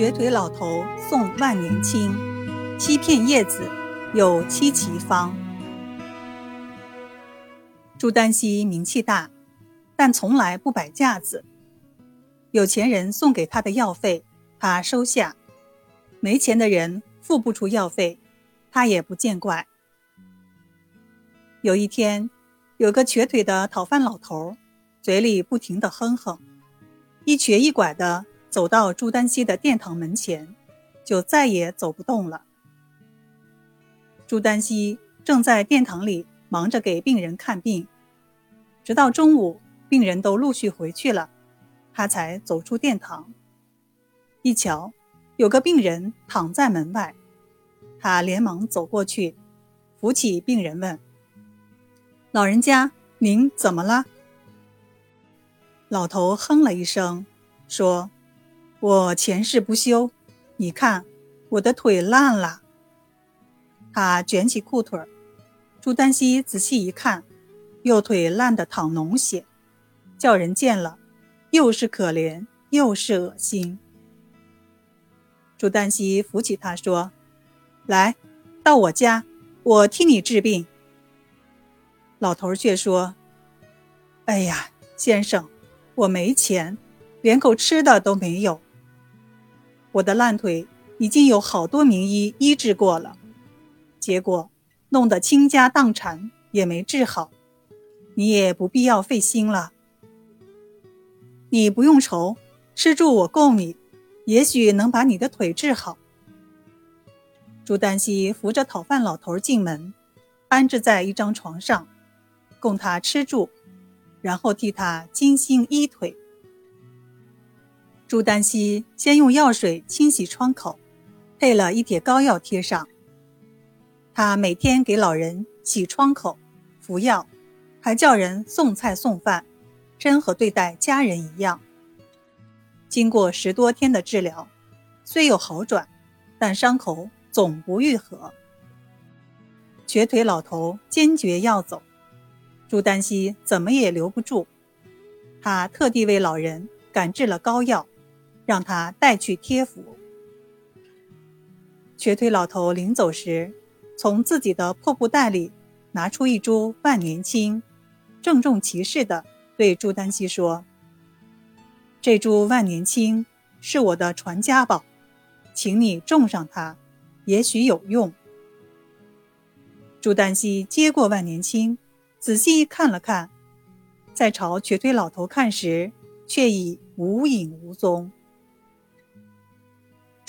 瘸腿老头送万年青，七片叶子有七奇方。朱丹溪名气大，但从来不摆架子。有钱人送给他的药费，他收下；没钱的人付不出药费，他也不见怪。有一天，有个瘸腿的讨饭老头，嘴里不停地哼哼，一瘸一拐的。走到朱丹溪的殿堂门前，就再也走不动了。朱丹溪正在殿堂里忙着给病人看病，直到中午，病人都陆续回去了，他才走出殿堂。一瞧，有个病人躺在门外，他连忙走过去，扶起病人问：“老人家，您怎么了？”老头哼了一声，说。我前世不修，你看我的腿烂了。他卷起裤腿朱丹溪仔细一看，右腿烂得淌脓血，叫人见了，又是可怜又是恶心。朱丹溪扶起他说：“来，到我家，我替你治病。”老头却说：“哎呀，先生，我没钱，连口吃的都没有。”我的烂腿已经有好多名医医治过了，结果弄得倾家荡产也没治好。你也不必要费心了，你不用愁，吃住我供你，也许能把你的腿治好。朱丹溪扶着讨饭老头进门，安置在一张床上，供他吃住，然后替他精心医腿。朱丹溪先用药水清洗创口，配了一帖膏药贴上。他每天给老人洗创口、服药，还叫人送菜送饭，真和对待家人一样。经过十多天的治疗，虽有好转，但伤口总不愈合。瘸腿老头坚决要走，朱丹溪怎么也留不住。他特地为老人赶制了膏药。让他带去贴符。瘸腿老头临走时，从自己的破布袋里拿出一株万年青，郑重其事地对朱丹溪说：“这株万年青是我的传家宝，请你种上它，也许有用。”朱丹溪接过万年青，仔细看了看，在朝瘸腿老头看时，却已无影无踪。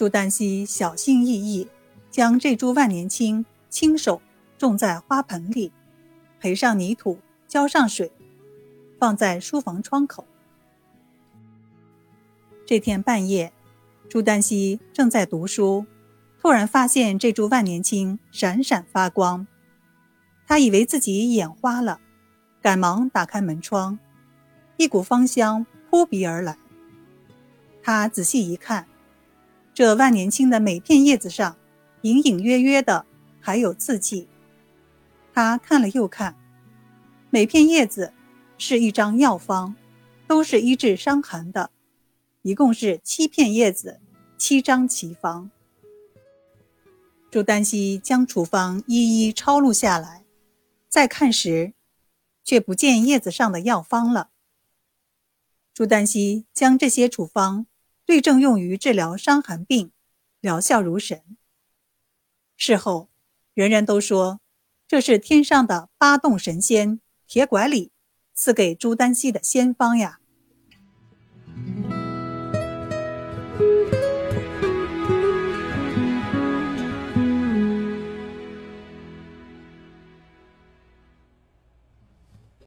朱丹溪小心翼翼，将这株万年青亲手种在花盆里，培上泥土，浇上水，放在书房窗口。这天半夜，朱丹溪正在读书，突然发现这株万年青闪闪发光，他以为自己眼花了，赶忙打开门窗，一股芳香扑鼻而来。他仔细一看。这万年青的每片叶子上，隐隐约约的还有字迹。他看了又看，每片叶子是一张药方，都是医治伤寒的，一共是七片叶子，七张奇方。朱丹溪将处方一一抄录下来，再看时，却不见叶子上的药方了。朱丹溪将这些处方。对症用于治疗伤寒病，疗效如神。事后，人人都说这是天上的八洞神仙铁拐李赐给朱丹溪的仙方呀。